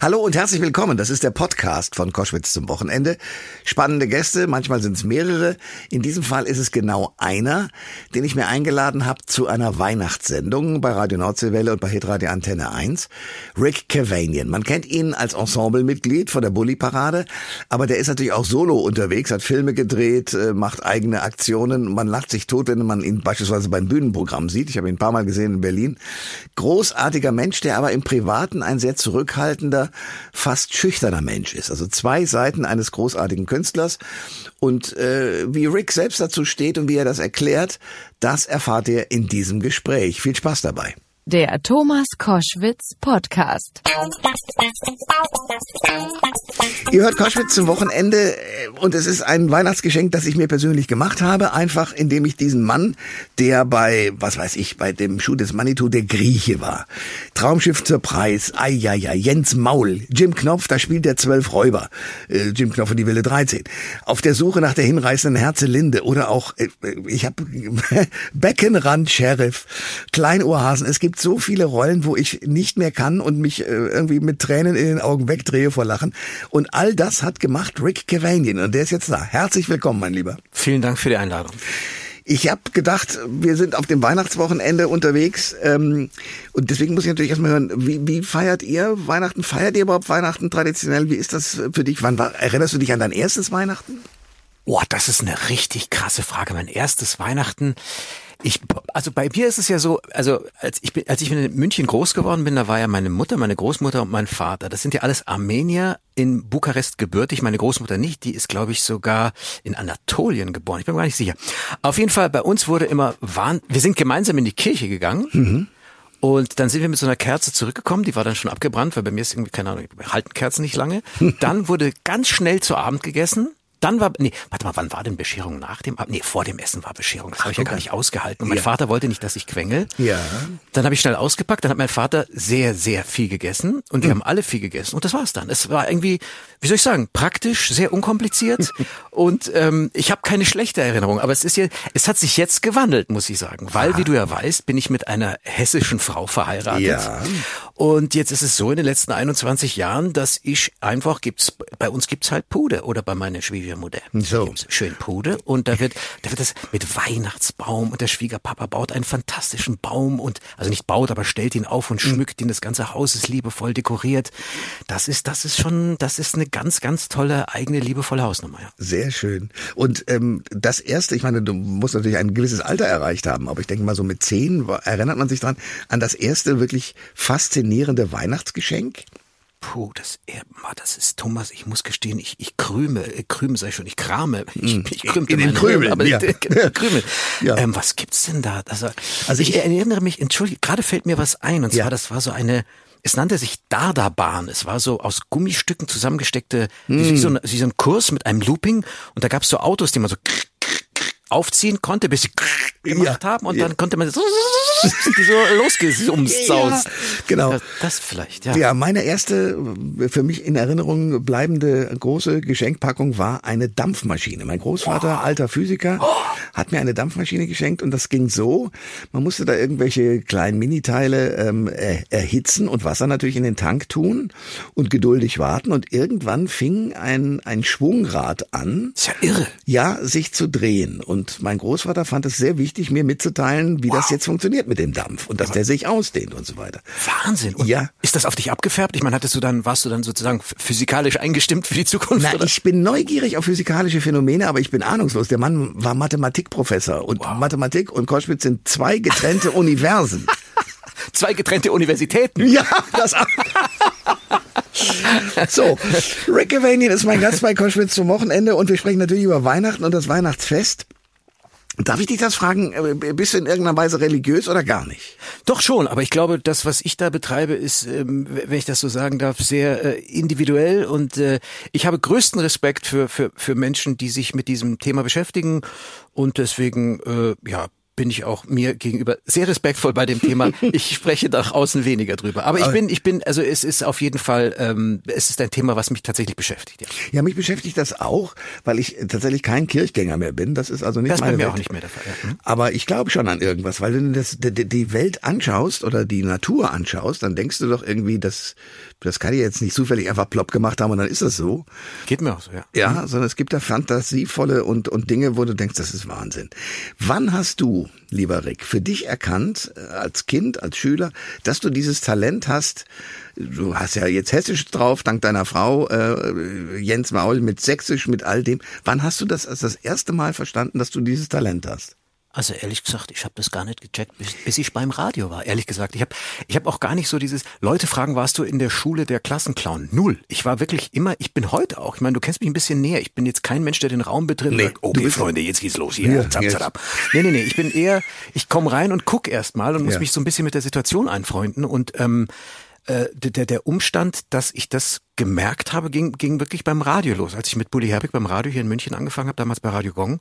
Hallo und herzlich willkommen. Das ist der Podcast von Koschwitz zum Wochenende. Spannende Gäste, manchmal sind es mehrere. In diesem Fall ist es genau einer, den ich mir eingeladen habe zu einer Weihnachtssendung bei Radio Nordseewelle und bei Hitradio Antenne 1. Rick Cavanian. Man kennt ihn als Ensemblemitglied von der Bully Parade, aber der ist natürlich auch solo unterwegs, hat Filme gedreht, äh, macht eigene Aktionen. Man lacht sich tot, wenn man ihn beispielsweise beim Bühnenprogramm sieht. Ich habe ihn ein paar Mal gesehen in Berlin. Großartiger Mensch, der aber im Privaten ein sehr zurückhaltender fast schüchterner Mensch ist. Also zwei Seiten eines großartigen Künstlers. Und äh, wie Rick selbst dazu steht und wie er das erklärt, das erfahrt ihr in diesem Gespräch. Viel Spaß dabei. Der Thomas Koschwitz Podcast. Ihr hört Koschwitz zum Wochenende äh, und es ist ein Weihnachtsgeschenk, das ich mir persönlich gemacht habe, einfach indem ich diesen Mann, der bei, was weiß ich, bei dem Schuh des Manitou der Grieche war. Traumschiff zur Preis, Eieiei, Jens Maul, Jim Knopf, da spielt der Zwölf Räuber, äh, Jim Knopf und die Wilde 13. Auf der Suche nach der hinreißenden Herzelinde oder auch, äh, ich habe Beckenrand Sheriff, Kleinohrhasen, es gibt gibt so viele Rollen, wo ich nicht mehr kann und mich äh, irgendwie mit Tränen in den Augen wegdrehe vor Lachen. Und all das hat gemacht Rick Cavanian und der ist jetzt da. Herzlich willkommen, mein Lieber. Vielen Dank für die Einladung. Ich habe gedacht, wir sind auf dem Weihnachtswochenende unterwegs ähm, und deswegen muss ich natürlich erstmal hören, wie, wie feiert ihr Weihnachten? Feiert ihr überhaupt Weihnachten traditionell? Wie ist das für dich? Wann war, erinnerst du dich an dein erstes Weihnachten? Oh, das ist eine richtig krasse Frage. Mein erstes Weihnachten. Ich, also bei mir ist es ja so, also als ich, bin, als ich in München groß geworden bin, da war ja meine Mutter, meine Großmutter und mein Vater. Das sind ja alles Armenier in Bukarest gebürtig. Meine Großmutter nicht, die ist, glaube ich, sogar in Anatolien geboren. Ich bin mir gar nicht sicher. Auf jeden Fall, bei uns wurde immer, waren, wir sind gemeinsam in die Kirche gegangen. Mhm. Und dann sind wir mit so einer Kerze zurückgekommen, die war dann schon abgebrannt, weil bei mir ist irgendwie, keine Ahnung, halten Kerzen nicht lange. Dann wurde ganz schnell zu Abend gegessen. Dann war, nee, warte mal, wann war denn Bescherung nach dem? Nee, vor dem Essen war Bescherung. Das habe ich ja gar nicht ausgehalten. Und mein ja. Vater wollte nicht, dass ich quengel. Ja. Dann habe ich schnell ausgepackt. Dann hat mein Vater sehr, sehr viel gegessen. Und wir mhm. haben alle viel gegessen. Und das war's dann. Es war irgendwie, wie soll ich sagen, praktisch, sehr unkompliziert. und ähm, ich habe keine schlechte Erinnerung. Aber es ist ja, es hat sich jetzt gewandelt, muss ich sagen. Weil, ah. wie du ja weißt, bin ich mit einer hessischen Frau verheiratet. Ja. Und jetzt ist es so in den letzten 21 Jahren, dass ich einfach gibt's bei uns gibt's halt Pude oder bei meiner Schwiegermutter so. gibt's schön Pude und da wird da wird das mit Weihnachtsbaum und der Schwiegerpapa baut einen fantastischen Baum und also nicht baut, aber stellt ihn auf und hm. schmückt ihn. Das ganze Haus ist liebevoll dekoriert. Das ist das ist schon das ist eine ganz ganz tolle eigene liebevolle Hausnummer. Ja. Sehr schön. Und ähm, das erste, ich meine, du musst natürlich ein gewisses Alter erreicht haben, aber ich denke mal so mit zehn erinnert man sich dran an das erste wirklich faszinierende faszinierende Weihnachtsgeschenk? Puh, das, das ist Thomas, ich muss gestehen, ich, ich krüme, äh, krüme sei schon, ich krame, ich, hm. ich krümte in den Krümeln, aber ja. Krümel. Ja. Ähm, was gibt's denn da? Also, also ich, ich erinnere mich, entschuldige, gerade fällt mir was ein, und zwar, ja. das war so eine, es nannte sich Dardabahn. Es war so aus Gummistücken zusammengesteckte, mm. wie, so ein, wie so ein Kurs mit einem Looping. Und da gab's so Autos, die man so aufziehen konnte, bis sie gemacht ja. haben und dann konnte man so so losgesumst Genau. Das vielleicht, ja. Ja, meine erste für mich in Erinnerung bleibende große Geschenkpackung war eine Dampfmaschine. Mein Großvater, oh. alter Physiker, oh. hat mir eine Dampfmaschine geschenkt und das ging so, man musste da irgendwelche kleinen Miniteile ähm, erhitzen und Wasser natürlich in den Tank tun und geduldig warten und irgendwann fing ein, ein Schwungrad an. ist ja irre. Ja, sich zu drehen und mein Großvater fand es sehr wichtig, mir mitzuteilen, wie wow. das jetzt funktioniert mit dem Dampf und dass der sich ausdehnt und so weiter. Wahnsinn. Und ja. Ist das auf dich abgefärbt? Ich meine, hattest du dann, warst du dann sozusagen physikalisch eingestimmt für die Zukunft? Na, oder? ich bin neugierig auf physikalische Phänomene, aber ich bin ahnungslos. Der Mann war Mathematikprofessor und wow. Mathematik und Koschwitz sind zwei getrennte Universen. zwei getrennte Universitäten. Ja, das So, Rick Avanian ist mein Gast bei Koschwitz zum Wochenende und wir sprechen natürlich über Weihnachten und das Weihnachtsfest. Darf ich dich das fragen, äh, bist du in irgendeiner Weise religiös oder gar nicht? Doch schon, aber ich glaube, das, was ich da betreibe, ist, ähm, wenn ich das so sagen darf, sehr äh, individuell und äh, ich habe größten Respekt für, für, für Menschen, die sich mit diesem Thema beschäftigen und deswegen, ja, bin ich auch mir gegenüber sehr respektvoll bei dem Thema. Ich spreche nach außen weniger drüber. Aber ich bin, ich bin, also es ist auf jeden Fall, ähm, es ist ein Thema, was mich tatsächlich beschäftigt. Ja. ja, mich beschäftigt das auch, weil ich tatsächlich kein Kirchgänger mehr bin. Das ist also nicht das meine bei mir Welt. auch nicht mehr der Fall. Ja. Hm? Aber ich glaube schon an irgendwas, weil wenn du das, die, die Welt anschaust oder die Natur anschaust, dann denkst du doch irgendwie, dass Das kann ich jetzt nicht zufällig einfach plopp gemacht haben und dann ist das so. Geht mir auch so, ja. Ja, sondern es gibt da fantasievolle und, und Dinge, wo du denkst, das ist Wahnsinn. Wann hast du, lieber Rick, für dich erkannt, äh, als Kind, als Schüler, dass du dieses Talent hast, du hast ja jetzt Hessisch drauf, dank deiner Frau, äh, Jens Maul mit Sächsisch, mit all dem. Wann hast du das als das erste Mal verstanden, dass du dieses Talent hast? Also ehrlich gesagt, ich habe das gar nicht gecheckt, bis, bis ich beim Radio war. Ehrlich gesagt, ich habe ich hab auch gar nicht so dieses Leute fragen, warst du in der Schule der Klassenclown? Null. Ich war wirklich immer, ich bin heute auch. Ich meine, du kennst mich ein bisschen näher. Ich bin jetzt kein Mensch, der den Raum betritt Nee, und sagt, okay, du bist- Freunde, jetzt geht's los hier. Ja, zap, jetzt. zap. Nee, nee, nee, ich bin eher, ich komme rein und guck erst mal und muss Ja. mich so ein bisschen mit der Situation einfreunden und ähm, äh, der, der Umstand, dass ich das gemerkt habe, ging, ging wirklich beim Radio los. Als ich mit Bully Herbig beim Radio hier in München angefangen habe, damals bei Radio Gong.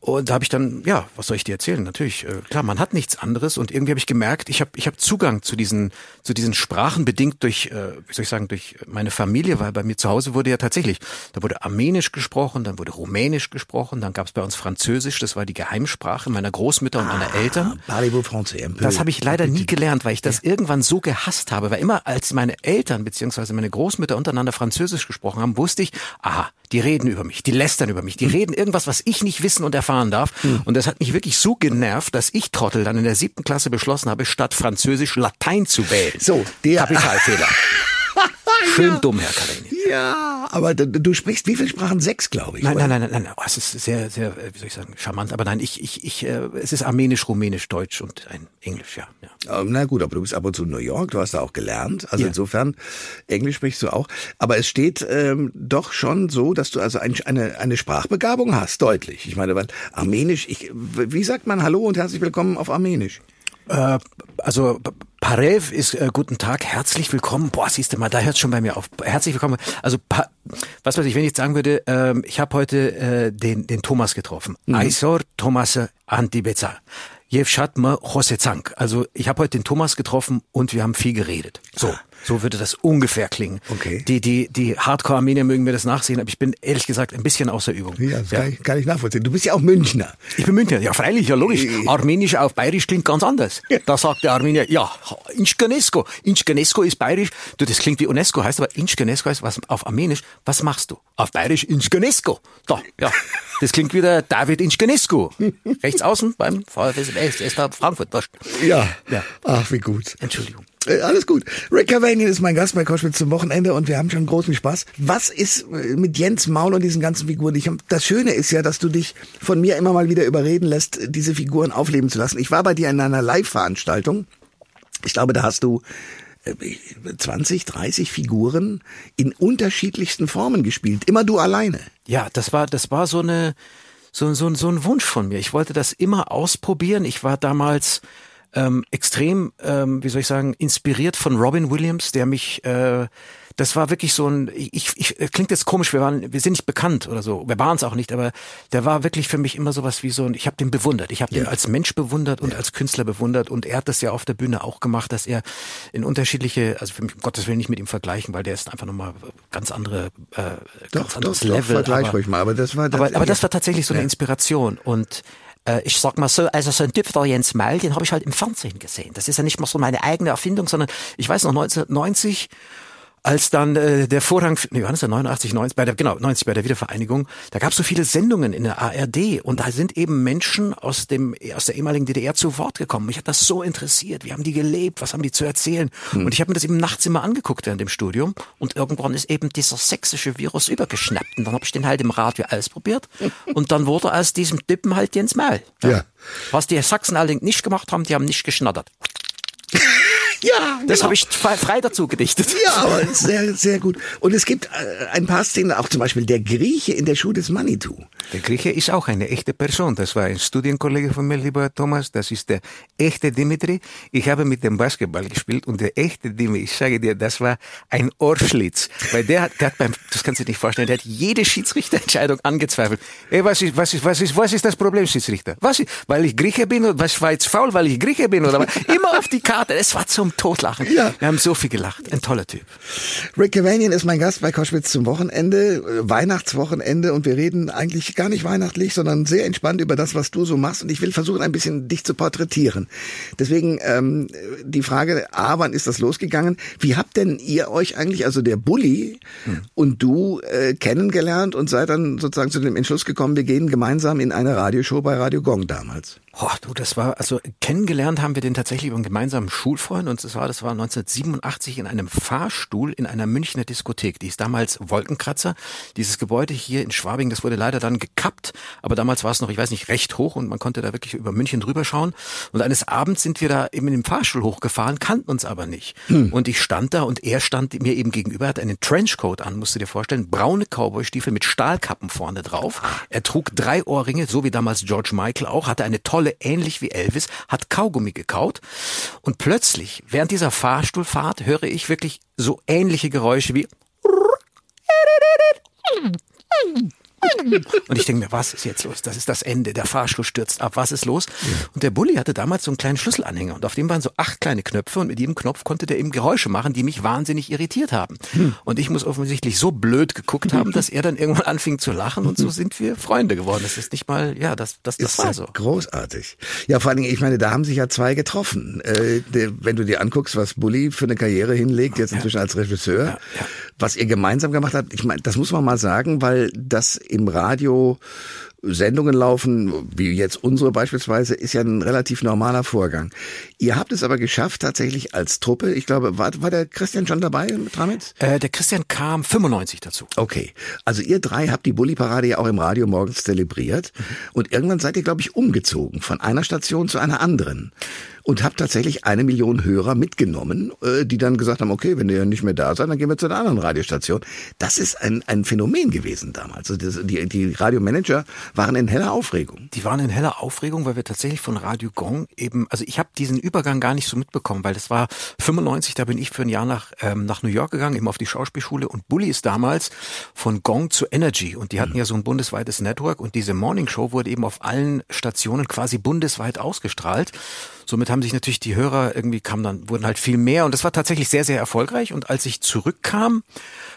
Und da habe ich dann, ja, was soll ich dir erzählen? Natürlich, äh, klar, man hat nichts anderes und irgendwie habe ich gemerkt, ich habe ich hab Zugang zu diesen, zu diesen Sprachen bedingt durch, äh, wie soll ich sagen, durch meine Familie, weil bei mir zu Hause wurde ja tatsächlich, da wurde Armenisch gesprochen, dann wurde Rumänisch gesprochen, dann gab es bei uns Französisch, das war die Geheimsprache meiner Großmütter und meiner Eltern. Parlez-vous français. Das habe ich leider nie gelernt, weil ich das irgendwann so gehasst habe. Weil immer als meine Eltern beziehungsweise meine Großmütter untereinander Französisch gesprochen haben, wusste ich, aha, die reden über mich, die lästern über mich, die reden irgendwas, was ich nicht wissen und erfahren darf. Und das hat mich wirklich so genervt, dass ich Trottel dann in der siebten Klasse beschlossen habe, statt Französisch Latein zu wählen. So, der- Kapitalfehler. Schön dumm, Herr Karini. Ja, aber du, du sprichst wie viele Sprachen? Sechs, glaube ich. Nein, nein, nein, nein, nein. Oh, es ist sehr, sehr, äh, wie soll ich sagen, charmant. Aber nein, ich, ich, ich, äh, es ist Armenisch, Rumänisch, Deutsch und ein Englisch, ja. ja. Ähm, Na gut, aber du bist ab und zu in New York, du hast da auch gelernt. Also Ja. insofern, Englisch sprichst du auch. Aber es steht ähm, doch schon so, dass du also ein, eine, eine Sprachbegabung hast, deutlich. Ich meine, weil Armenisch, ich, wie sagt man Hallo und herzlich willkommen auf Armenisch? Äh, also Parev ist äh, guten Tag, herzlich willkommen. Boah, siehst du mal, da hört schon bei mir auf. Herzlich willkommen. Also pa was weiß ich, wenn ich sagen würde, ähm, ich habe heute äh, den den Thomas getroffen. Aisor Thomas Antibeca. Jevshatma Hosezank. Also ich habe heute den Thomas getroffen und wir haben viel geredet. So, so würde das ungefähr klingen. Okay. Die die die Hardcore-Armenier mögen mir das nachsehen, aber ich bin ehrlich gesagt ein bisschen außer Übung. Ja, das Kann, ich, kann ich nachvollziehen. Du bist ja auch Münchner. Ich bin Münchner. Ja, freilich, ja, logisch. Armenisch auf Bayerisch klingt ganz anders. Da sagt der Armenier, ja, Inchgenesko. Inchgenesko ist Bayerisch. Du, das klingt wie UNESCO, heißt aber Inchgenesko heißt was auf Armenisch. Was machst du? Auf Bayerisch Inchgenesko. Da, ja. Das klingt wie der David Inchgenesko. Rechts außen beim VfS Frankfurt. Ja. Ja. Ach, wie gut. Entschuldigung. Äh, Alles gut. Rick Cavanian ist mein Gast bei Koschwitz zum Wochenende und wir haben schon großen Spaß. Was ist äh, mit Jens Maul und diesen ganzen Figuren? Ich, das Schöne ist ja, dass du dich von mir immer mal wieder überreden lässt, diese Figuren aufleben zu lassen. Ich war bei dir in einer Live-Veranstaltung. Ich glaube, da hast du äh, 20, 30 Figuren in unterschiedlichsten Formen gespielt. Immer du alleine. Ja, das war, das war so eine, so, so, so ein Wunsch von mir. Ich wollte das immer ausprobieren. Ich war damals ähm, extrem, ähm, wie soll ich sagen, inspiriert von Robin Williams, der mich, äh, das war wirklich so ein, ich, ich äh, klingt jetzt komisch, wir waren, wir sind nicht bekannt oder so, wir waren es auch nicht, aber der war wirklich für mich immer sowas wie so ein, ich habe den bewundert, ich habe den als Mensch bewundert und als Künstler bewundert und er hat das ja auf der Bühne auch gemacht, dass er in unterschiedliche, also für mich, um Gottes Willen nicht mit ihm vergleichen, weil der ist einfach nochmal ganz andere, äh, ganz anderes Level. vergleich aber- ruhig mal. Aber das war, aber, aber das war tatsächlich so eine Ja. Inspiration und äh, ich sag mal so, also so ein Typ der Jens Maul, den habe ich halt im Fernsehen gesehen. Das ist ja nicht mal so meine eigene Erfindung, sondern ich weiß noch 1990 als dann äh, der Vorhang, nee, wann ist der 89, 90, bei der, genau, 90 bei der Wiedervereinigung, da gab es so viele Sendungen in der ARD und da sind eben Menschen aus dem aus der ehemaligen DDR zu Wort gekommen. Mich hat das so interessiert. Wie haben die gelebt? Was haben die zu erzählen? Und ich habe mir das eben nachts immer angeguckt während dem Studium und irgendwann ist eben dieser sächsische Virus übergeschnappt und dann habe ich den halt im Radio ausprobiert und dann wurde aus diesem Typen halt Jens Maul. Ja. Was die Sachsen allerdings nicht gemacht haben, die haben nicht geschnattert. Ja, Das genau. habe ich frei, dazu gedichtet. Ja, aber sehr, sehr gut. Und es gibt äh, ein paar Szenen, auch zum Beispiel der Grieche in der Schuh des Manitou. Der Grieche ist auch eine echte Person. Das war ein Studienkollege von mir, lieber Thomas. Das ist der echte Dimitri. Ich habe mit dem Basketball gespielt und der echte Dimitri, ich sage dir, das war ein Ohrschlitz. Weil der hat, der hat beim, das kannst du dir nicht vorstellen, der hat jede Schiedsrichterentscheidung angezweifelt. Ey, was ist, was ist, was ist, was ist das Problem, Schiedsrichter? Was ist, weil ich Grieche bin oder was war jetzt faul, weil ich Grieche bin oder was? Immer auf die Karte. Es war zum zum Totlachen. Ja. Wir haben so viel gelacht. Ein toller Typ. Rick Cavanian ist mein Gast bei Koschwitz zum Wochenende, äh, Weihnachtswochenende und wir reden eigentlich gar nicht weihnachtlich, sondern sehr entspannt über das, was du so machst und ich will versuchen, ein bisschen dich zu porträtieren. Deswegen ähm, die Frage, A, wann ist das losgegangen? Wie habt denn ihr euch eigentlich, also der Bully hm. und du, äh, kennengelernt und seid dann sozusagen zu dem Entschluss gekommen, wir gehen gemeinsam in eine Radioshow bei Radio Gong damals? Oh, du, das war, also kennengelernt haben wir den tatsächlich über einen gemeinsamen Schulfreund und das war, das war 1987 in einem Fahrstuhl in einer Münchner Diskothek. Die ist damals Wolkenkratzer. Dieses Gebäude hier in Schwabing, das wurde leider dann gekappt, aber damals war es noch, ich weiß nicht, recht hoch und man konnte da wirklich über München drüber schauen. Und eines Abends sind wir da eben in dem Fahrstuhl hochgefahren, kannten uns aber nicht. Hm. Und ich stand da und er stand mir eben gegenüber, hatte einen Trenchcoat an, musst du dir vorstellen, braune Cowboystiefel mit Stahlkappen vorne drauf. Er trug drei Ohrringe, so wie damals George Michael auch, hatte eine tolle Rolle ähnlich wie Elvis, hat Kaugummi gekaut. Und plötzlich während dieser Fahrstuhlfahrt höre ich wirklich so ähnliche Geräusche wie und ich denke mir, was ist jetzt los? Das ist das Ende. Der Fahrstuhl stürzt ab. Was ist los? Und der Bulli hatte damals so einen kleinen Schlüsselanhänger und auf dem waren so acht kleine Knöpfe und mit jedem Knopf konnte der eben Geräusche machen, die mich wahnsinnig irritiert haben. Hm. Und ich muss offensichtlich so blöd geguckt haben, dass er dann irgendwann anfing zu lachen und so sind wir Freunde geworden. Das ist nicht mal, ja, das, das, das ist war so. Großartig. Ja, vor allen Dingen, ich meine, da haben sich ja zwei getroffen. Äh, der, wenn du dir anguckst, was Bulli für eine Karriere hinlegt, jetzt inzwischen als Regisseur, ja, ja. Was ihr gemeinsam gemacht habt, ich meine, das muss man mal sagen, weil das im Radio Sendungen laufen, wie jetzt unsere beispielsweise, ist ja ein relativ normaler Vorgang. Ihr habt es aber geschafft, tatsächlich als Truppe, ich glaube, war, war der Christian schon dabei mit Tramitz? Äh, der Christian kam 95 dazu. Okay, also ihr drei habt die Bulli-Parade ja auch im Radio morgens zelebriert mhm. und irgendwann seid ihr, glaube ich, umgezogen von einer Station zu einer anderen und habe tatsächlich eine Million Hörer mitgenommen, äh, die dann gesagt haben, okay, wenn ihr nicht mehr da seid, dann gehen wir zu einer anderen Radiostation. Das ist ein, ein Phänomen gewesen damals. Also das, die, die Radiomanager waren in heller Aufregung. Die waren in heller Aufregung, weil wir tatsächlich von Radio Gong eben, also ich habe diesen Übergang gar nicht so mitbekommen, weil das war 95, da bin ich für ein Jahr nach, ähm, nach New York gegangen, eben auf die Schauspielschule und Bully ist damals von Gong zu Energy und die hatten mhm. ja so ein bundesweites Network und diese Morning Show wurde eben auf allen Stationen quasi bundesweit ausgestrahlt. Somit haben sich natürlich die Hörer irgendwie kamen dann, wurden halt viel mehr und das war tatsächlich sehr, sehr erfolgreich. Und als ich zurückkam,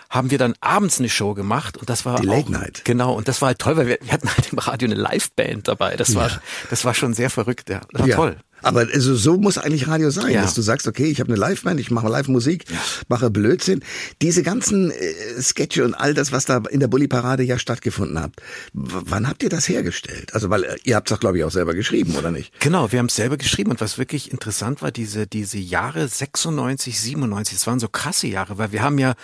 haben wir dann abends eine Show gemacht und das war die Late auch, Night. Genau und das war halt toll, weil wir, wir hatten halt im Radio eine Liveband dabei. Das ja. war das war schon sehr verrückt. Ja, das war ja. toll. Aber also so muss eigentlich Radio sein, ja. dass du sagst, okay, ich habe eine Liveband, ich mache Live-Musik, ja. mache Blödsinn. Diese ganzen äh, Sketche und all das, was da in der Bulli-Parade ja stattgefunden hat, wann habt ihr das hergestellt? Also weil äh, ihr habt es doch, glaube ich, auch selber geschrieben, oder nicht? Genau, wir haben es selber geschrieben und was wirklich interessant war, diese diese Jahre 96, 97, das waren so krasse Jahre, weil wir haben ja,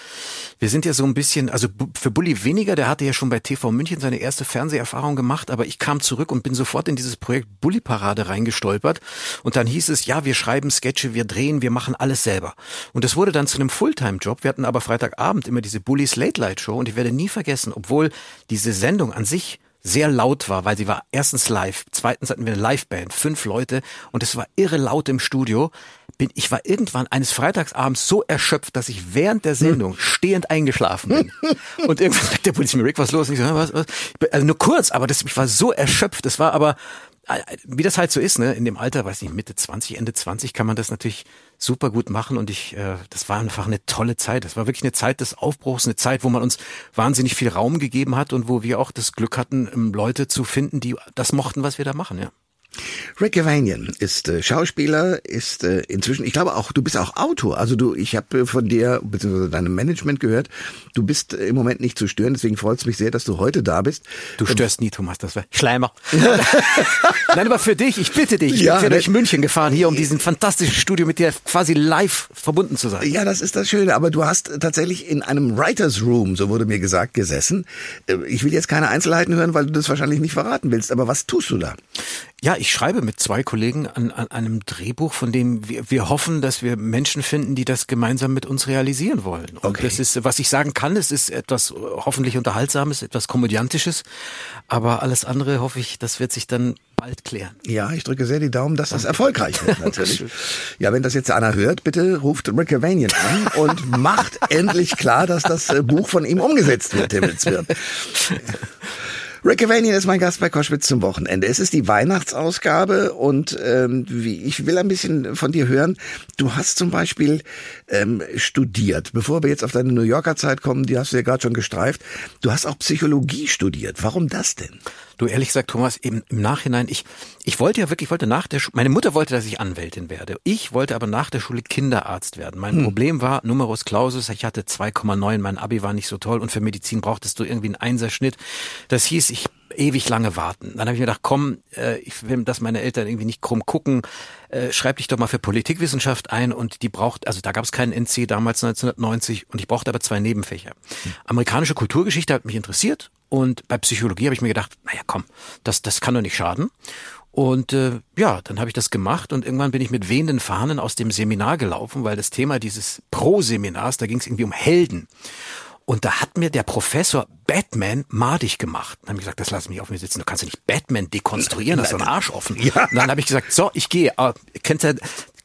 wir sind ja so ein bisschen, also für Bulli weniger, der hatte ja schon bei TV München seine erste Fernseherfahrung gemacht, aber ich kam zurück und bin sofort in dieses Projekt Bulli-Parade reingestolpert und dann hieß es, ja, wir schreiben Sketche, wir drehen, wir machen alles selber. Und das wurde dann zu einem Fulltime-Job. Wir hatten aber Freitagabend immer diese Bullies Late Light Show und ich werde nie vergessen, obwohl diese Sendung an sich sehr laut war, weil sie war erstens live, zweitens hatten wir eine Liveband, fünf Leute und es war irre laut im Studio. Bin, ich war irgendwann eines Freitagsabends so erschöpft, dass ich während der Sendung hm. stehend eingeschlafen bin. und irgendwann sagt der Polizist mir, Rick, was los? Und ich so, was, was? Also nur kurz, aber das, ich war so erschöpft. Das war aber wie das halt so ist, ne, in dem Alter, weiß nicht, Mitte 20, Ende 20 kann man das natürlich super gut machen und ich, äh, das war einfach eine tolle Zeit. Das war wirklich eine Zeit des Aufbruchs, eine Zeit, wo man uns wahnsinnig viel Raum gegeben hat und wo wir auch das Glück hatten, Leute zu finden, die das mochten, was wir da machen, ja. Rick Gavanian ist äh, Schauspieler, ist äh, inzwischen, ich glaube auch, du bist auch Autor. Also du, ich habe äh, von dir bzw. deinem Management gehört, du bist äh, im Moment nicht zu stören. Deswegen freut es mich sehr, dass du heute da bist. Du ähm, störst nie, Thomas. Das war Schleimer. Nein, aber für dich, ich bitte dich. Ja, ich bin ne? durch München gefahren hier, um diesen fantastischen Studio mit dir quasi live verbunden zu sein. Ja, das ist das Schöne. Aber du hast tatsächlich in einem Writers Room, so wurde mir gesagt, gesessen. Äh, ich will jetzt keine Einzelheiten hören, weil du das wahrscheinlich nicht verraten willst. Aber was tust du da? Ja, ich schreibe mit zwei Kollegen an, an einem Drehbuch, von dem wir, wir hoffen, dass wir Menschen finden, die das gemeinsam mit uns realisieren wollen. Und okay. das ist, was ich sagen kann, es ist etwas hoffentlich Unterhaltsames, etwas Komödiantisches, aber alles andere hoffe ich, das wird sich dann bald klären. Ja, ich drücke sehr die Daumen, dass das erfolgreich wird, natürlich. ja, wenn das jetzt einer hört, bitte ruft Rick Avanian an und macht endlich klar, dass das äh, Buch von ihm umgesetzt wird, Himmels wird. Rick Avanian ist mein Gast bei Koschwitz zum Wochenende. Es ist die Weihnachtsausgabe und ähm, wie, ich will ein bisschen von dir hören. Du hast zum Beispiel ähm, studiert, bevor wir jetzt auf deine New Yorker Zeit kommen, die hast du ja gerade schon gestreift. Du hast auch Psychologie studiert. Warum das denn? Du ehrlich gesagt, Thomas, eben im Nachhinein, ich, ich wollte ja wirklich, ich wollte nach der Schule, meine Mutter wollte, dass ich Anwältin werde. Ich wollte aber nach der Schule Kinderarzt werden. Mein hm. Problem war Numerus Clausus, ich hatte 2,9, mein Abi war nicht so toll und für Medizin brauchtest du irgendwie einen Einserschnitt. Das hieß, ich ewig lange warten. Dann habe ich mir gedacht, komm, äh, ich will, dass meine Eltern irgendwie nicht krumm gucken, äh, schreib dich doch mal für Politikwissenschaft ein und die braucht, also da gab es keinen NC damals 1990 und ich brauchte aber zwei Nebenfächer. Hm. Amerikanische Kulturgeschichte hat mich interessiert und bei Psychologie habe ich mir gedacht, naja komm, das, das kann doch nicht schaden. Und äh, ja, dann habe ich das gemacht und irgendwann bin ich mit wehenden Fahnen aus dem Seminar gelaufen, weil das Thema dieses Pro-Seminars, da ging es irgendwie um Helden. Und da hat mir der Professor Batman madig gemacht. Dann habe ich gesagt, das lass mich auf mir sitzen. Du kannst ja nicht Batman dekonstruieren, das ist ein Arsch offen. Ja. Und dann habe ich gesagt, so, ich gehe. Uh, kennst du,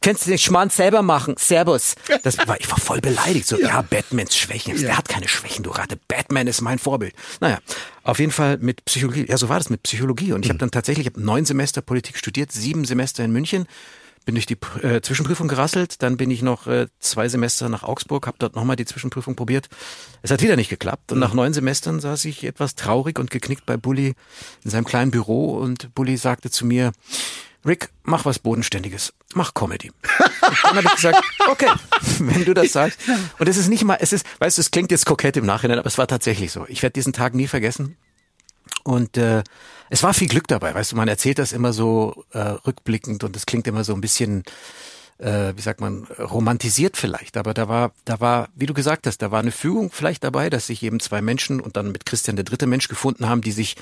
kennst du den Schmarrn selber machen? Servus. Das war, ich war voll beleidigt. So, ja, ja Batmans Schwächen. Ja. Der hat keine Schwächen, du Ratte. Batman ist mein Vorbild. Naja, auf jeden Fall mit Psychologie. Ja, so war das mit Psychologie. Und ich mhm. habe dann tatsächlich, ich hab neun Semester Politik studiert, sieben Semester in München bin durch die äh, Zwischenprüfung gerasselt, dann bin ich noch äh, zwei Semester nach Augsburg, habe dort nochmal die Zwischenprüfung probiert. Es hat wieder nicht geklappt und mhm. nach neun Semestern saß ich etwas traurig und geknickt bei Bully in seinem kleinen Büro und Bully sagte zu mir, Rick, mach was Bodenständiges, mach Comedy. Und dann habe ich gesagt, okay, wenn du das sagst. Und es ist nicht mal, es ist, weißt du, es klingt jetzt kokett im Nachhinein, aber es war tatsächlich so. Ich werde diesen Tag nie vergessen. Und äh, es war viel Glück dabei, weißt du, man erzählt das immer so äh, rückblickend und es klingt immer so ein bisschen, äh, wie sagt man, romantisiert vielleicht. Aber da war, da war, wie du gesagt hast, da war eine Fügung vielleicht dabei, dass sich eben zwei Menschen und dann mit Christian der dritte Mensch gefunden haben, die sich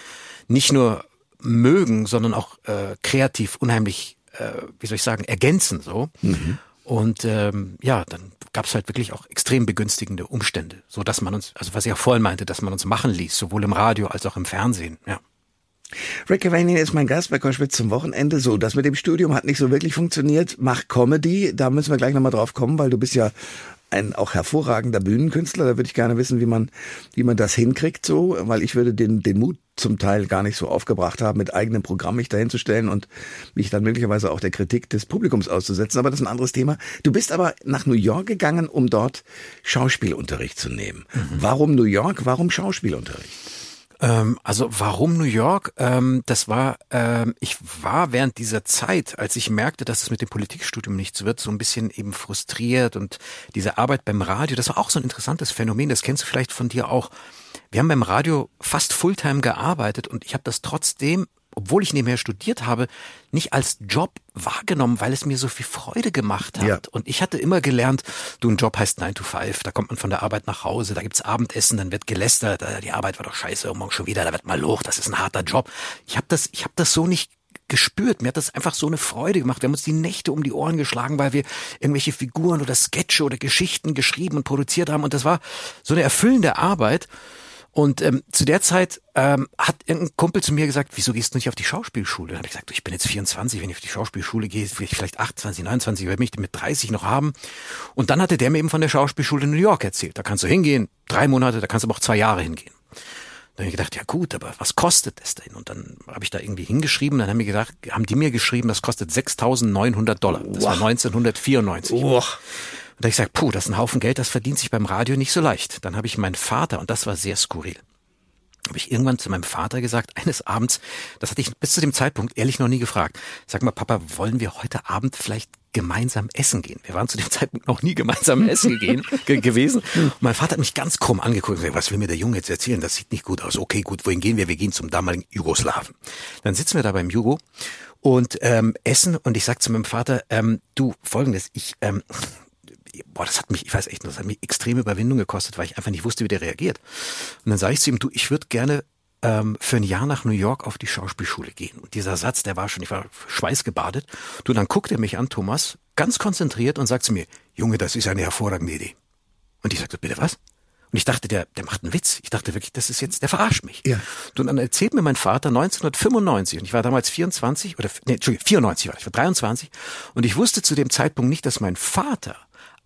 nicht nur mögen, sondern auch äh, kreativ unheimlich, äh, wie soll ich sagen, ergänzen so. Mhm. Und ähm, ja, dann gab es halt wirklich auch extrem begünstigende Umstände, so dass man uns, also was ich auch vorhin meinte, dass man uns machen ließ, sowohl im Radio als auch im Fernsehen. Ja. Rick Cavanian ist mein Gast bei Koschwitz zum Wochenende. So, das mit dem Studium hat nicht so wirklich funktioniert. Mach Comedy, da müssen wir gleich nochmal drauf kommen, weil du bist ja ein auch hervorragender Bühnenkünstler. Da würde ich gerne wissen, wie man, wie man das hinkriegt so, weil ich würde den, den Mut zum Teil gar nicht so aufgebracht haben, mit eigenem Programm mich dahin zu stellen und mich dann möglicherweise auch der Kritik des Publikums auszusetzen. Aber das ist ein anderes Thema. Du bist aber nach New York gegangen, um dort Schauspielunterricht zu nehmen. Mhm. Warum New York? Warum Schauspielunterricht? Ähm, also warum New York? Ähm, das war, ähm, ich war während dieser Zeit, als ich merkte, dass es mit dem Politikstudium nichts wird, so ein bisschen eben frustriert und diese Arbeit beim Radio, das war auch so ein interessantes Phänomen, das kennst du vielleicht von dir auch. Wir haben beim Radio fast Fulltime gearbeitet und ich habe das trotzdem obwohl ich nebenher studiert habe, nicht als Job wahrgenommen, weil es mir so viel Freude gemacht hat. Ja. Und ich hatte immer gelernt, du, ein Job heißt 9 to 5, da kommt man von der Arbeit nach Hause, da gibt's Abendessen, dann wird gelästert, äh, die Arbeit war doch scheiße, morgen schon wieder, da wird mal hoch, das ist ein harter Job. Ich habe das, ich habe das so nicht gespürt. Mir hat das einfach so eine Freude gemacht. Wir haben uns die Nächte um die Ohren geschlagen, weil wir irgendwelche Figuren oder Sketche oder Geschichten geschrieben und produziert haben. Und das war so eine erfüllende Arbeit. Und ähm, zu der Zeit ähm, hat irgendein Kumpel zu mir gesagt, wieso gehst du nicht auf die Schauspielschule? Dann habe ich gesagt, ich bin jetzt 24, wenn ich auf die Schauspielschule gehe, will ich vielleicht 28, 29, werde mich mit 30 noch haben. Und dann hatte der mir eben von der Schauspielschule in New York erzählt. Da kannst du hingehen, drei Monate, da kannst du aber auch zwei Jahre hingehen. Dann habe ich gedacht, ja gut, aber was kostet das denn? Und dann habe ich da irgendwie hingeschrieben, dann haben, mir gedacht, haben die mir geschrieben, das kostet 6.900 Dollar. Das wow. war 1994. Wow. Und da ich gesagt, puh, das ist ein Haufen Geld, das verdient sich beim Radio nicht so leicht. Dann habe ich meinen Vater, und das war sehr skurril, habe ich irgendwann zu meinem Vater gesagt, eines Abends, das hatte ich bis zu dem Zeitpunkt ehrlich noch nie gefragt. Sag mal, Papa, wollen wir heute Abend vielleicht gemeinsam essen gehen? Wir waren zu dem Zeitpunkt noch nie gemeinsam essen gehen, ge gewesen. Und mein Vater hat mich ganz krumm angeguckt und gesagt, was will mir der Junge jetzt erzählen? Das sieht nicht gut aus. Okay, gut, wohin gehen wir? Wir gehen zum damaligen Jugoslawen. Dann sitzen wir da beim Jugo und ähm, essen und ich sag zu meinem Vater, ähm, du, folgendes, ich, ähm, boah, das hat mich, ich weiß echt, das hat mich extreme Überwindung gekostet, weil ich einfach nicht wusste, wie der reagiert. Und dann sage ich zu ihm, du, ich würde gerne ähm, für ein Jahr nach New York auf die Schauspielschule gehen. Und dieser Satz, der war schon, ich war schweißgebadet. Du, dann guckt er mich an, Thomas, ganz konzentriert und sagt zu mir, Junge, das ist eine hervorragende Idee. Und ich sagte, bitte was? Und ich dachte, der, der macht einen Witz. Ich dachte wirklich, das ist jetzt, der verarscht mich. Ja. Und dann erzählt mir mein Vater 1995, und ich war damals 24, oder, nee, Entschuldigung, 94 war ich, ich war 23, und ich wusste zu dem Zeitpunkt nicht, dass mein Vater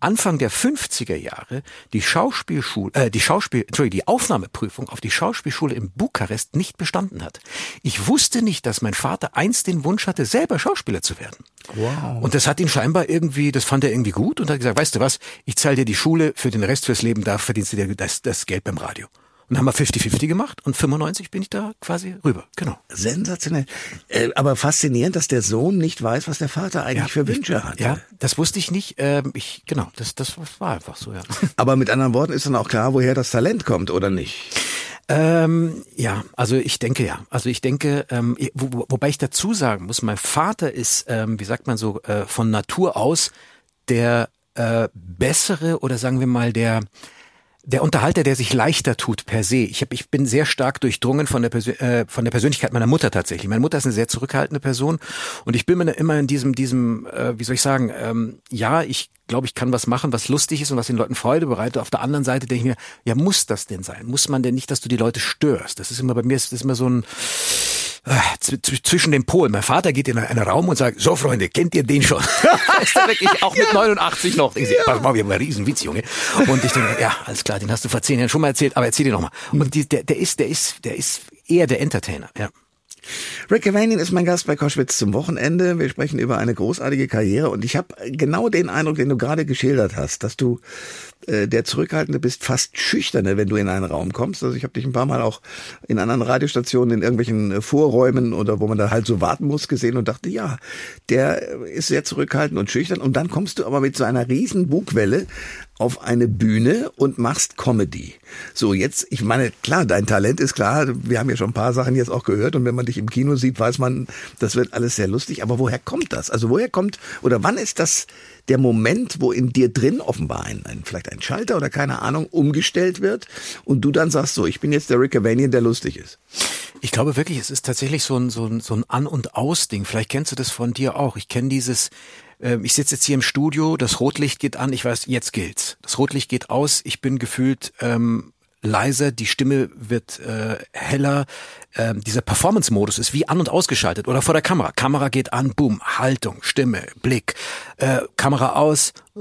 Anfang der 50er Jahre die Schauspielschule, äh, die Schauspiel, Entschuldigung, die Aufnahmeprüfung auf die Schauspielschule in Bukarest nicht bestanden hat. Ich wusste nicht, dass mein Vater einst den Wunsch hatte, selber Schauspieler zu werden. Wow. Und das hat ihn scheinbar irgendwie, das fand er irgendwie gut und hat gesagt, weißt du was, ich zahle dir die Schule für den Rest fürs Leben, da verdienst du dir das, das Geld beim Radio. Und haben wir 50-50 gemacht und 95 bin ich da quasi rüber. Genau. Sensationell. Äh, aber faszinierend, dass der Sohn nicht weiß, was der Vater eigentlich ja, für Wünsche hat. Ja, das wusste ich nicht. Ähm, ich, genau, das, das war einfach so, ja. Aber mit anderen Worten ist dann auch klar, woher das Talent kommt, oder nicht? Ähm, ja, also ich denke ja. Also ich denke, ähm, wo, wobei ich dazu sagen muss, mein Vater ist, ähm, wie sagt man so, äh, von Natur aus der äh, bessere oder sagen wir mal der der Unterhalter, der sich leichter tut per se. Ich, hab, ich bin sehr stark durchdrungen von der, äh, von der Persönlichkeit meiner Mutter tatsächlich. Meine Mutter ist eine sehr zurückhaltende Person und ich bin mir immer in diesem, diesem, äh, wie soll ich sagen, ähm, ja, ich glaube, ich kann was machen, was lustig ist und was den Leuten Freude bereitet. Auf der anderen Seite denke ich mir, ja, muss das denn sein? Muss man denn nicht, dass du die Leute störst? Das ist immer bei mir, ist das immer so ein zwischen den Polen. Mein Vater geht in einen Raum und sagt, so Freunde, kennt ihr den schon? ist er wirklich auch mit 89 noch. Ich ja. pass mal, wir haben einen Riesenwitz, Junge. Und ich denke, ja, alles klar, den hast du vor zehn Jahren schon mal erzählt, aber erzähl dir nochmal. Und die, der, der ist, der ist, der ist eher der Entertainer, ja. Rick Cavanian ist mein Gast bei Koschwitz zum Wochenende. Wir sprechen über eine großartige Karriere und ich habe genau den Eindruck, den du gerade geschildert hast, dass du äh, der Zurückhaltende bist, fast schüchterne, wenn du in einen Raum kommst. Also ich habe dich ein paar Mal auch in anderen Radiostationen in irgendwelchen äh, Vorräumen oder wo man da halt so warten muss gesehen und dachte, ja, der ist sehr zurückhaltend und schüchtern. Und dann kommst du aber mit so einer riesen Bugwelle auf eine Bühne und machst Comedy. So, jetzt, ich meine, klar, dein Talent ist klar, wir haben ja schon ein paar Sachen jetzt auch gehört und wenn man dich im Kino sieht, weiß man, das wird alles sehr lustig, aber woher kommt das? Also woher kommt, oder wann ist das der Moment, wo in dir drin offenbar ein, ein vielleicht ein Schalter oder keine Ahnung umgestellt wird und du dann sagst so, ich bin jetzt der Rick Avanian, der lustig ist? Ich glaube wirklich, es ist tatsächlich so ein, so ein, so ein An- und Aus-Ding. Vielleicht kennst du das von dir auch. Ich kenne dieses, äh, ich sitze jetzt hier im Studio, das Rotlicht geht an, ich weiß, jetzt gilt's. Das Rotlicht geht aus, ich bin gefühlt ähm, leiser, die Stimme wird äh, heller. Ähm, dieser Performance-Modus ist wie an- und ausgeschaltet oder vor der Kamera. Kamera geht an, boom, Haltung, Stimme, Blick. Äh, Kamera aus, äh,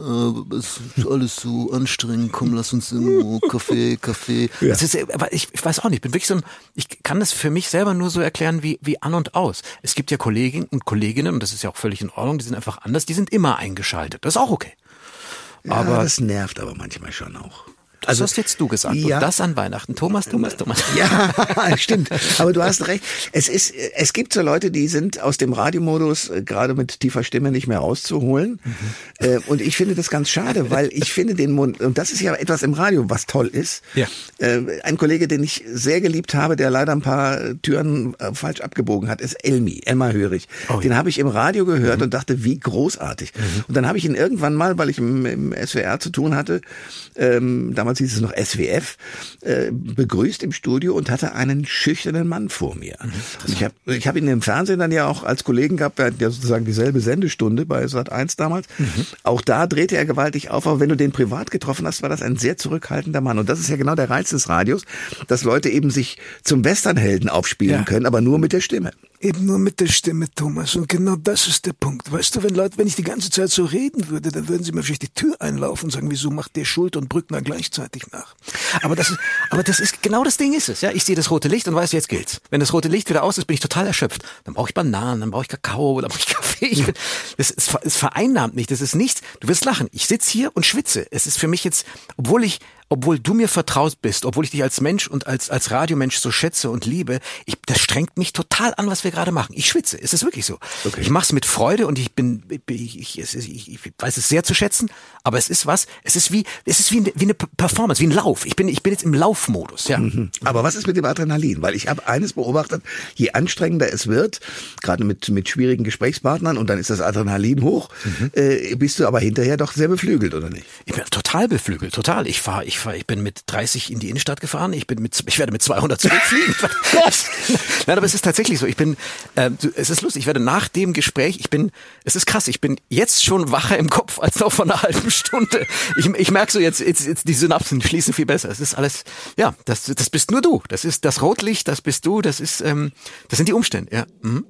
es ist alles so anstrengend, komm, lass uns irgendwo Kaffee, Kaffee. Ja. Ist, ich, ich weiß auch nicht, ich bin wirklich so ein, ich kann das für mich selber nur so erklären wie, wie an und aus. Es gibt ja Kolleginnen und Kolleginnen, und das ist ja auch völlig in Ordnung, die sind einfach anders, die sind immer eingeschaltet. Das ist auch okay. Ja, aber das nervt aber manchmal schon auch. Das also, hast jetzt du gesagt. Ja. Und das an Weihnachten. Thomas, Thomas, Thomas. Ja, stimmt. Aber du hast recht. Es ist, es gibt so Leute, die sind aus dem Radiomodus äh, gerade mit tiefer Stimme nicht mehr rauszuholen. Mhm. Äh, und ich finde das ganz schade, weil ich finde den Mund, und das ist ja etwas im Radio, was toll ist. Ja. Äh, ein Kollege, den ich sehr geliebt habe, der leider ein paar Türen falsch abgebogen hat, ist Elmi, Emma Hörig. Oh, den ja. habe ich im Radio gehört mhm. und dachte, wie großartig. Mhm. Und dann habe ich ihn irgendwann mal, weil ich im, im SWR zu tun hatte, ähm, damals damals hieß es noch SWF, äh, begrüßt im Studio und hatte einen schüchternen Mann vor mir. Mhm, ich habe ich hab ihn im Fernsehen dann ja auch als Kollegen gehabt, der hat ja sozusagen dieselbe Sendestunde bei Sat 1 damals. Mhm. Auch da drehte er gewaltig auf, aber wenn du den privat getroffen hast, war das ein sehr zurückhaltender Mann. Und das ist ja genau der Reiz des Radios, dass Leute eben sich zum Westernhelden aufspielen ja. können, aber nur mit der Stimme. Eben nur mit der Stimme, Thomas. Und genau das ist der Punkt. Weißt du, wenn Leute, wenn ich die ganze Zeit so reden würde, dann würden sie mir vielleicht die Tür einlaufen und sagen, wieso macht der Schuld und Brückner gleichzeitig nach? Aber das ist, aber das ist, genau das Ding ist es, ja. Ich sehe das rote Licht und weiß, jetzt gilt's. Wenn das rote Licht wieder aus ist, bin ich total erschöpft. Dann brauche ich Bananen, dann brauche ich Kakao, dann brauche ich Kaffee. Ich bin, das, es, es vereinnahmt nicht. Das ist nichts. Du wirst lachen. Ich sitze hier und schwitze. Es ist für mich jetzt, obwohl ich obwohl du mir vertraut bist, obwohl ich dich als Mensch und als, als Radiomensch so schätze und liebe, ich, das strengt mich total an, was wir gerade machen. Ich schwitze. Es ist wirklich so. Okay. Ich mache es mit Freude und ich bin, ich, ich, ich, ich weiß es sehr zu schätzen, aber es ist was, es ist wie, es ist wie eine, wie eine Performance, wie ein Lauf. Ich bin, ich bin jetzt im Laufmodus, ja. Mhm. Aber was ist mit dem Adrenalin? Weil ich habe eines beobachtet, je anstrengender es wird, gerade mit, mit schwierigen Gesprächspartnern und dann ist das Adrenalin hoch, mhm. äh, bist du aber hinterher doch sehr beflügelt, oder nicht? Ich bin total beflügelt, total. Ich fahre, ich fahr, ich bin mit 30 in die Innenstadt gefahren. Ich bin mit, ich werde mit 200 zurückfliegen. Nein, aber es ist tatsächlich so. Ich bin, äh, es ist lustig. Ich werde nach dem Gespräch, ich bin, es ist krass. Ich bin jetzt schon wacher im Kopf als noch vor einer halben Stunde. Ich, ich merke so jetzt, jetzt, jetzt die Synapsen schließen viel besser. Es ist alles, ja, das, das bist nur du. Das ist das Rotlicht. Das bist du. Das ist, ähm, das sind die Umstände. Ja. Mhm.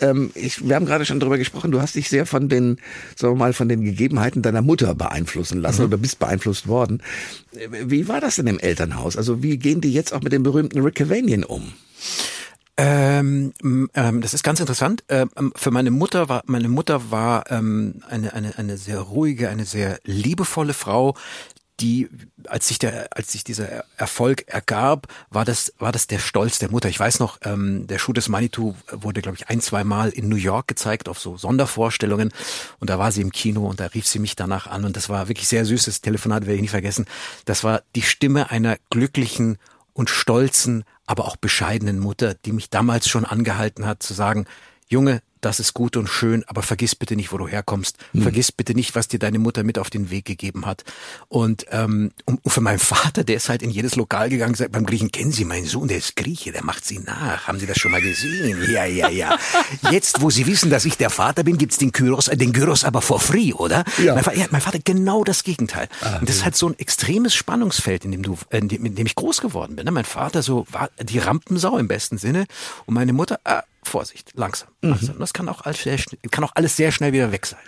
Ähm, ich, wir haben gerade schon darüber gesprochen, du hast dich sehr von den, sagen wir mal, von den Gegebenheiten deiner Mutter beeinflussen lassen mhm. oder bist beeinflusst worden. Wie war das denn im Elternhaus? Also wie gehen die jetzt auch mit dem berühmten Rick Cavanian um? Ähm, ähm, das ist ganz interessant. Ähm, für meine Mutter war meine Mutter war ähm, eine eine eine sehr ruhige, eine sehr liebevolle Frau, die, als sich der, als sich dieser Erfolg ergab, war das, war das der Stolz der Mutter. Ich weiß noch, ähm, der Schuh des Manitou wurde, glaube ich, ein, zwei Mal in New York gezeigt auf so Sondervorstellungen. Und da war sie im Kino und da rief sie mich danach an. Und das war wirklich sehr süßes Telefonat, werde ich nie vergessen. Das war die Stimme einer glücklichen und stolzen, aber auch bescheidenen Mutter, die mich damals schon angehalten hat, zu sagen, Junge, das ist gut und schön, aber vergiss bitte nicht, wo du herkommst. Mhm. Vergiss bitte nicht, was dir deine Mutter mit auf den Weg gegeben hat. Und, ähm, und für meinen Vater, der ist halt in jedes Lokal gegangen, sagt, beim Griechen, kennen Sie meinen Sohn, der ist Grieche, der macht Sie nach. Haben Sie das schon mal gesehen? Ja, ja, ja. Jetzt, wo Sie wissen, dass ich der Vater bin, gibt's den Kyros, äh, den Gyros aber for free, oder? Ja. Mein, Vater, ja, mein Vater genau das Gegenteil. Ah, und das ist halt so ein extremes Spannungsfeld, in dem du, äh, in dem, in dem ich groß geworden bin. Ne? Mein Vater so war die Rampensau im besten Sinne und meine Mutter, äh, Vorsicht, langsam. langsam. Mhm. Das kann auch, alles sehr, kann auch alles sehr schnell wieder weg sein.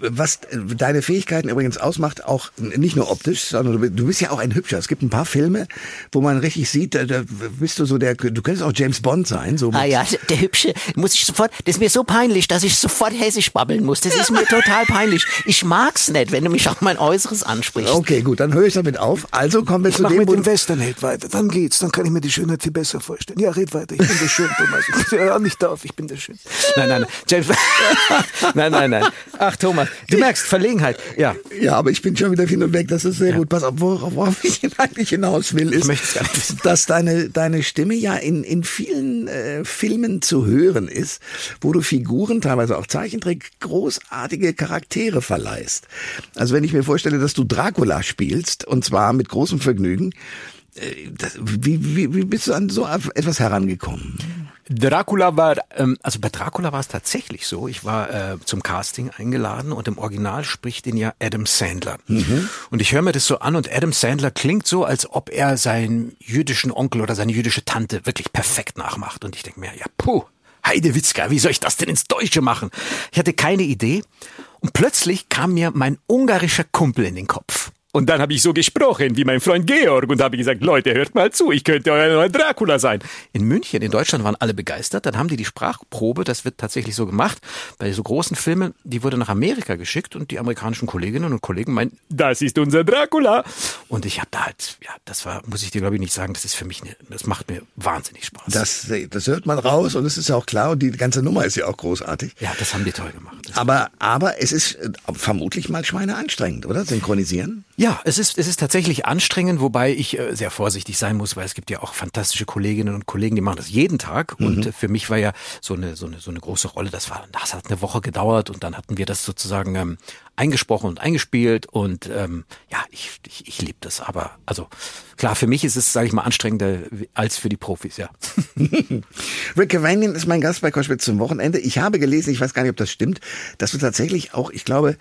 Was deine Fähigkeiten übrigens ausmacht, auch nicht nur optisch, sondern du bist ja auch ein Hübscher. Es gibt ein paar Filme, wo man richtig sieht, da, da bist du so der, du könntest auch James Bond sein. So ah ja, der Hübsche, muss ich sofort, das ist mir so peinlich, dass ich sofort hessisch babbeln muss. Das ist mir total peinlich. Ich mag's nicht, wenn du mich auf mein Äußeres ansprichst. Okay, gut, dann höre ich damit auf. Also kommen wir ich zu mach dem... mit dem Westernheld weiter, dann geht's, dann kann ich mir die Schönheit viel besser vorstellen. Ja, red weiter, ich bin der Schön, Thomas nicht darf, ich bin der Schönste. Nein, nein, nein. James, nein, nein, nein. Ach, Thomas, du merkst Verlegenheit. Ja. Ja, aber ich bin schon wieder hin und weg. Das ist sehr ja. gut. Pass auf, worauf, worauf ich eigentlich hinaus will, ist, dass deine, deine Stimme ja in, in vielen äh, Filmen zu hören ist, wo du Figuren, teilweise auch Zeichentrick, großartige Charaktere verleihst. Also wenn ich mir vorstelle, dass du Dracula spielst, und zwar mit großem Vergnügen, äh, das, wie, wie, wie bist du an so etwas herangekommen? Dracula war, ähm, also bei Dracula war es tatsächlich so. Ich war äh, zum Casting eingeladen und im Original spricht ihn ja Adam Sandler. Mhm. Und ich höre mir das so an und Adam Sandler klingt so, als ob er seinen jüdischen Onkel oder seine jüdische Tante wirklich perfekt nachmacht. Und ich denke mir, ja, puh, Heidewitzka, wie soll ich das denn ins Deutsche machen? Ich hatte keine Idee. Und plötzlich kam mir mein ungarischer Kumpel in den Kopf. Und dann habe ich so gesprochen wie mein Freund Georg und habe gesagt, Leute, hört mal zu, ich könnte euer neuer Dracula sein. In München, in Deutschland waren alle begeistert. Dann haben die die Sprachprobe, das wird tatsächlich so gemacht, bei so großen Filmen, die wurde nach Amerika geschickt und die amerikanischen Kolleginnen und Kollegen meinten, das ist unser Dracula. Und ich habe da halt, ja, das war, muss ich dir glaube ich nicht sagen, das ist für mich, eine, das macht mir wahnsinnig Spaß. Das, das hört man raus und es ist ja auch klar und die ganze Nummer ist ja auch großartig. Ja, das haben die toll gemacht. aber, aber es ist äh, vermutlich mal Schweine anstrengend, oder? Synchronisieren? Ja, es ist, es ist tatsächlich anstrengend, wobei ich äh, sehr vorsichtig sein muss, weil es gibt ja auch fantastische Kolleginnen und Kollegen, die machen das jeden Tag. Mhm. Und äh, für mich war ja so eine, so eine, so eine große Rolle, das war, das hat eine Woche gedauert und dann hatten wir das sozusagen ähm, eingesprochen und eingespielt und ähm, ja, ich, ich, ich liebe das. Aber also klar, für mich ist es, sage ich mal, anstrengender als für die Profis, ja. Rick Cavanian ist mein Gast bei Koschwitz zum Wochenende. Ich habe gelesen, ich weiß gar nicht, ob das stimmt, dass du tatsächlich auch, ich glaube,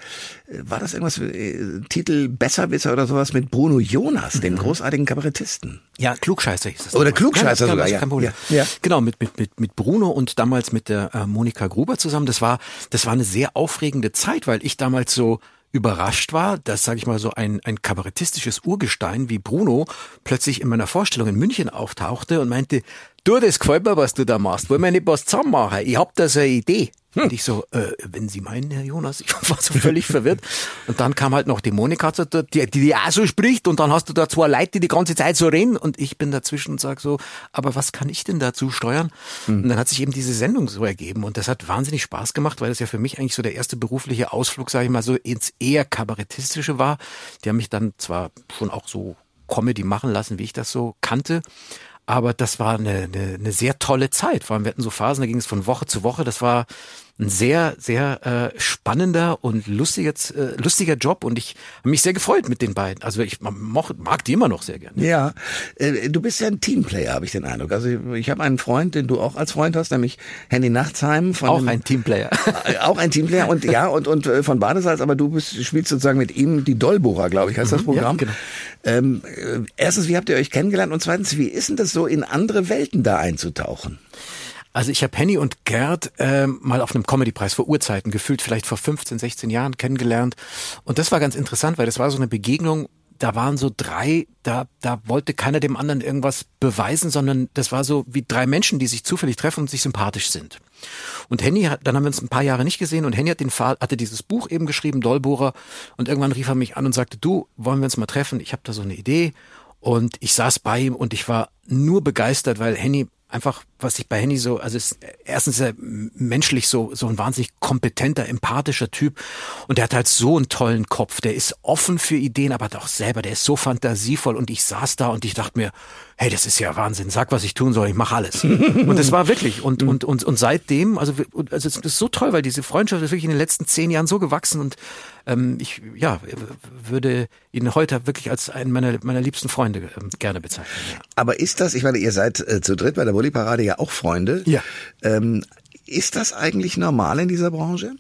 äh, war das irgendwas, äh, Titel Besserwisser oder sowas mit Bruno Jonas, dem mhm. großartigen Kabarettisten. Ja, Klugscheißer hieß es. Oder Klugscheißer ja, sogar, ja. ja. ja. Genau, mit, mit, mit, mit Bruno und damals mit der äh, Monika Gruber zusammen. Das war, das war eine sehr aufregende Zeit, weil ich damals so überrascht war, dass, sage ich mal, so ein, ein kabarettistisches Urgestein wie Bruno plötzlich in meiner Vorstellung in München auftauchte und meinte, du, das gefällt mir, was du da machst. Wollen wir nicht was zusammen machen? Ich hab da so eine Idee. Hm. Und ich so, äh, wenn Sie meinen, Herr Jonas, ich war so völlig verwirrt. Und dann kam halt noch die Monika, die, die auch so spricht und dann hast du da zwei Leute, die die ganze Zeit so reden und ich bin dazwischen und sag so, aber was kann ich denn dazu steuern? Hm. Und dann hat sich eben diese Sendung so ergeben und das hat wahnsinnig Spaß gemacht, weil das ja für mich eigentlich so der erste berufliche Ausflug, sage ich mal, so ins eher kabarettistische war. Die haben mich dann zwar schon auch so Comedy machen lassen, wie ich das so kannte, aber das war eine, eine, eine sehr tolle Zeit. Vor allem, wir hatten so Phasen, da ging es von Woche zu Woche. Das war ein sehr, sehr äh, spannender und lustiger, äh, lustiger Job und ich habe mich sehr gefreut mit den beiden. Also ich mag, mag die immer noch sehr gerne. Ja, äh, du bist ja ein Teamplayer, habe ich den Eindruck. Also ich, ich habe einen Freund, den du auch als Freund hast, nämlich Henny Nachtsheim. Von auch dem, ein Teamplayer. Äh, auch ein Teamplayer und ja, und, und äh, von Badesalz, aber du bist, spielst sozusagen mit ihm die Dollbohrer, glaube ich, heißt mhm, das Programm. Ja, genau. Ähm, äh, erstens, wie habt ihr euch kennengelernt? Und zweitens, wie ist denn das so, in andere Welten da einzutauchen? Also ich habe Henny und Gerd äh, mal auf einem Comedy-Preis vor Urzeiten, gefühlt vielleicht vor 15, 16 Jahren kennengelernt. Und das war ganz interessant, weil das war so eine Begegnung, da waren so drei, da, da wollte keiner dem anderen irgendwas beweisen, sondern das war so wie drei Menschen, die sich zufällig treffen und sich sympathisch sind. Und Henny hat, dann haben wir uns ein paar Jahre nicht gesehen und Henny hat den Fall, hatte dieses Buch eben geschrieben, Dollbohrer, und irgendwann rief er mich an und sagte, du, wollen wir uns mal treffen? Ich habe da so eine Idee. Und ich saß bei ihm und ich war nur begeistert, weil Henny einfach, was ich bei Henny so, also ist, erstens ist er menschlich so, so ein wahnsinnig kompetenter, empathischer Typ und der hat halt so einen tollen Kopf. Der ist offen für Ideen, aber doch selber, der ist so fantasievoll und ich saß da und ich dachte mir, hey, das ist ja Wahnsinn, sag, was ich tun soll, ich mache alles. und das war wirklich und, und, und, und seitdem, also, also es ist so toll, weil diese Freundschaft ist wirklich in den letzten zehn Jahren so gewachsen und ähm, ich ja, würde ihn heute wirklich als einen meiner, meiner liebsten Freunde ähm, gerne bezeichnen. Ja. Aber ist das, ich meine, ihr seid äh, zu dritt bei der Bulli-Parade ja auch Freunde. Ja. Ähm, ist das eigentlich normal in dieser Branche?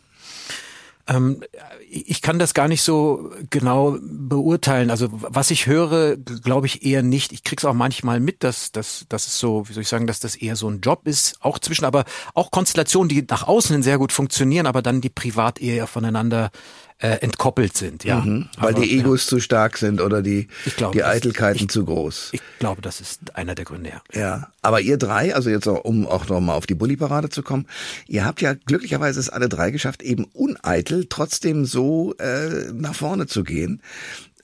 Ähm, ich kann das gar nicht so genau beurteilen. Also was ich höre, glaube ich eher nicht. Ich krieg's auch manchmal mit, dass, dass, dass es so, wie soll ich sagen, dass das eher so ein Job ist, auch zwischen, aber auch Konstellationen, die nach außen sehr gut funktionieren, aber dann die privat eher voneinander äh, entkoppelt sind, ja. Mhm, weil Aber, die Egos ja. zu stark sind oder die, glaube, die Eitelkeiten ich, zu groß. Ich glaube, das ist einer der Gründe, ja. Ja, aber ihr drei, also jetzt auch, um auch nochmal auf die Bulli-Parade zu kommen, ihr habt ja glücklicherweise es alle drei geschafft, eben uneitel trotzdem so äh, nach vorne zu gehen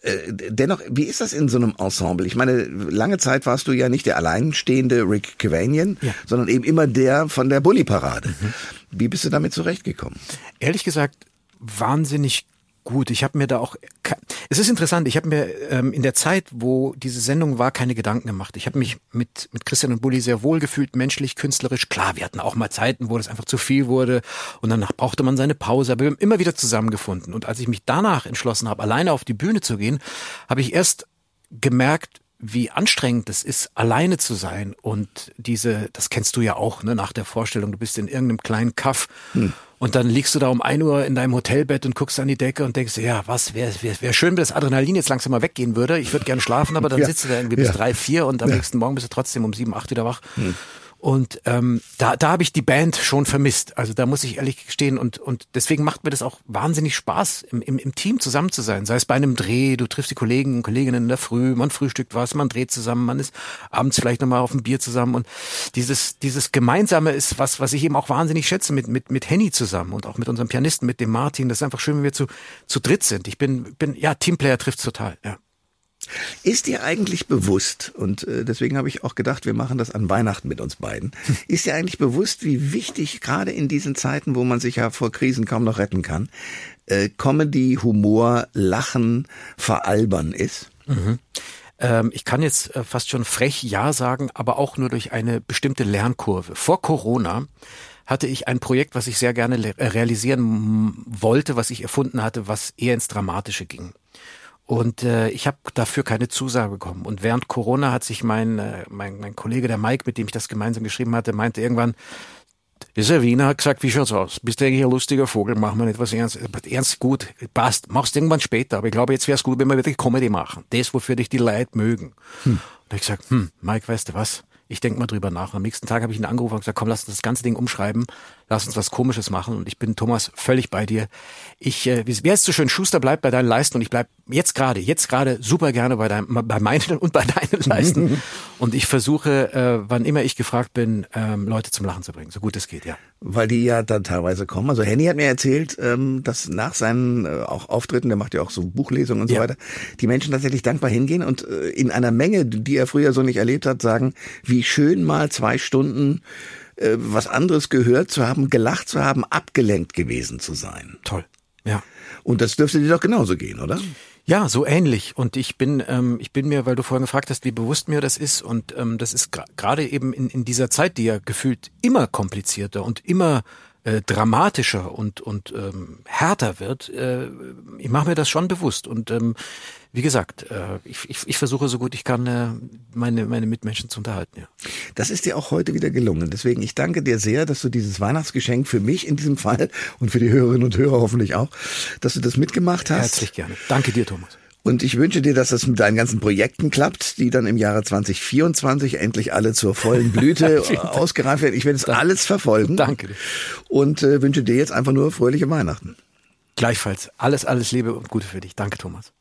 äh, dennoch, wie ist das in so einem Ensemble? Ich meine, lange Zeit warst du ja nicht der alleinstehende Rick Cavanian, ja. sondern eben immer der von der Bully-Parade. Mhm. Wie bist du damit zurechtgekommen? Ehrlich gesagt, wahnsinnig gut. Ich habe mir da auch, es ist interessant, ich habe mir ähm, in der Zeit, wo diese Sendung war, keine Gedanken gemacht. Ich habe mich mit, mit Christian und Bulli sehr wohl gefühlt, menschlich, künstlerisch. Klar, wir hatten auch mal Zeiten, wo das einfach zu viel wurde und danach brauchte man seine Pause, aber wir haben immer wieder zusammengefunden. Und als ich mich danach entschlossen habe, alleine auf die Bühne zu gehen, habe ich erst gemerkt, wie anstrengend es ist, alleine zu sein und diese, das kennst du ja auch, ne, nach der Vorstellung, du bist in irgendeinem kleinen Kaff hm. Und dann liegst du da um ein Uhr in deinem Hotelbett und guckst an die Decke und denkst, ja, was wäre wär, wär schön, wenn das Adrenalin jetzt langsam mal weggehen würde. Ich würde gern schlafen, aber dann ja. sitzt du da irgendwie bis drei, vier und am ja. nächsten Morgen bist du trotzdem um sieben, acht wieder wach. Hm. Und ähm, da, da habe ich die Band schon vermisst. Also da muss ich ehrlich gestehen. Und, und deswegen macht mir das auch wahnsinnig Spaß, im, im, im Team zusammen zu sein. Sei es bei einem Dreh, du triffst die Kollegen und Kolleginnen in der Früh, man frühstückt was, man dreht zusammen, man ist abends vielleicht nochmal auf ein Bier zusammen. Und dieses, dieses Gemeinsame ist was, was ich eben auch wahnsinnig schätze mit, mit, mit Henny zusammen und auch mit unserem Pianisten, mit dem Martin. Das ist einfach schön, wenn wir zu, zu dritt sind. Ich bin, bin ja, Teamplayer trifft's total, ja. Ist dir eigentlich bewusst, und äh, deswegen habe ich auch gedacht, wir machen das an Weihnachten mit uns beiden, ist dir eigentlich bewusst, wie wichtig gerade in diesen Zeiten, wo man sich ja vor Krisen kaum noch retten kann, äh, Comedy, Humor, Lachen, Veralbern ist? Mhm. Ähm, ich kann jetzt äh, fast schon frech Ja sagen, aber auch nur durch eine bestimmte Lernkurve. Vor Corona hatte ich ein Projekt, was ich sehr gerne realisieren wollte, was ich erfunden hatte, was eher ins Dramatische ging. Und äh, ich habe dafür keine Zusage bekommen. Und während Corona hat sich mein, äh, mein, mein Kollege, der Mike, mit dem ich das gemeinsam geschrieben hatte, meinte irgendwann, dieser Wiener hat gesagt, wie schaut's aus? Bist du eigentlich ein lustiger Vogel? Machen wir nicht was ernst. Ernst gut, passt. Machst irgendwann später. Aber ich glaube, jetzt wäre es gut, wenn wir wirklich Comedy machen. Das, wofür dich die Leute mögen. Hm. Und ich gesagt, hm, Mike, weißt du was? Ich denk mal drüber nach. Am nächsten Tag habe ich ihn angerufen und gesagt, komm, lass uns das ganze Ding umschreiben lass uns was Komisches machen. Und ich bin, Thomas, völlig bei dir. Ich, äh, wie heißt so schön, Schuster bleibt bei deinen Leisten und ich bleib jetzt gerade, jetzt gerade super gerne bei, deinem, bei meinen und bei deinen Leisten. und ich versuche, äh, wann immer ich gefragt bin, ähm, Leute zum Lachen zu bringen, so gut es geht, ja. Weil die ja dann teilweise kommen. Also Henny hat mir erzählt, ähm, dass nach seinen äh, auch Auftritten, der macht ja auch so Buchlesungen und so ja. weiter, die Menschen tatsächlich dankbar hingehen und äh, in einer Menge, die er früher so nicht erlebt hat, sagen, wie schön mal zwei Stunden äh, was anderes gehört zu haben, gelacht zu haben, abgelenkt gewesen zu sein. Toll. Ja. Und das dürfte dir doch genauso gehen, oder? Ja, so ähnlich. Und ich bin, ähm, ich bin mir, weil du vorhin gefragt hast, wie bewusst mir das ist, und ähm, das ist gerade eben in, in dieser Zeit, die ja gefühlt immer komplizierter und immer äh, dramatischer und und ähm, härter wird, äh, ich mache mir das schon bewusst und ähm, wie gesagt, äh, ich, ich, ich versuche so gut ich kann, äh, meine, meine Mitmenschen zu unterhalten. Ja. Das ist dir auch heute wieder gelungen. Deswegen, ich danke dir sehr, dass du dieses Weihnachtsgeschenk für mich in diesem Fall und für die Hörerinnen und Hörer hoffentlich auch, dass du das mitgemacht hast. Herzlich gerne. Danke dir, Thomas. Und ich wünsche dir, dass das mit deinen ganzen Projekten klappt, die dann im Jahre 2024 endlich alle zur vollen Blüte ausgereift werden. Ich werde es alles verfolgen. Danke. Und äh, wünsche dir jetzt einfach nur fröhliche Weihnachten. Gleichfalls. Alles, alles Liebe und Gute für dich. Danke, Thomas.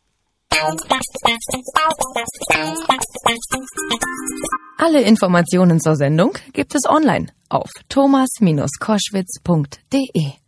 Alle Informationen zur Sendung gibt es online auf thomas-koschwitz.de.